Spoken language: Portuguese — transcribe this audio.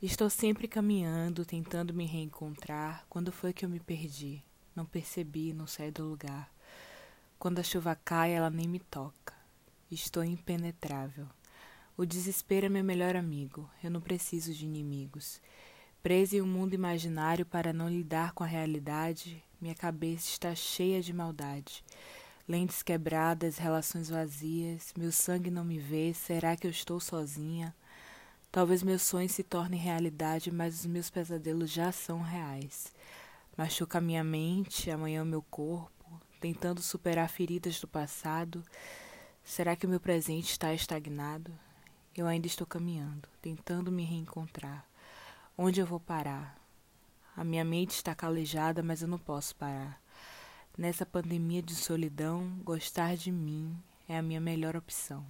Estou sempre caminhando, tentando me reencontrar. Quando foi que eu me perdi? Não percebi, não saí do lugar. Quando a chuva cai, ela nem me toca. Estou impenetrável. O desespero é meu melhor amigo. Eu não preciso de inimigos. Presa em um mundo imaginário para não lidar com a realidade, minha cabeça está cheia de maldade. Lentes quebradas, relações vazias, meu sangue não me vê, será que eu estou sozinha? Talvez meus sonhos se tornem realidade, mas os meus pesadelos já são reais. Machuca minha mente, amanhã o meu corpo, tentando superar feridas do passado. Será que o meu presente está estagnado? Eu ainda estou caminhando, tentando me reencontrar. Onde eu vou parar? A minha mente está calejada, mas eu não posso parar. Nessa pandemia de solidão, gostar de mim é a minha melhor opção.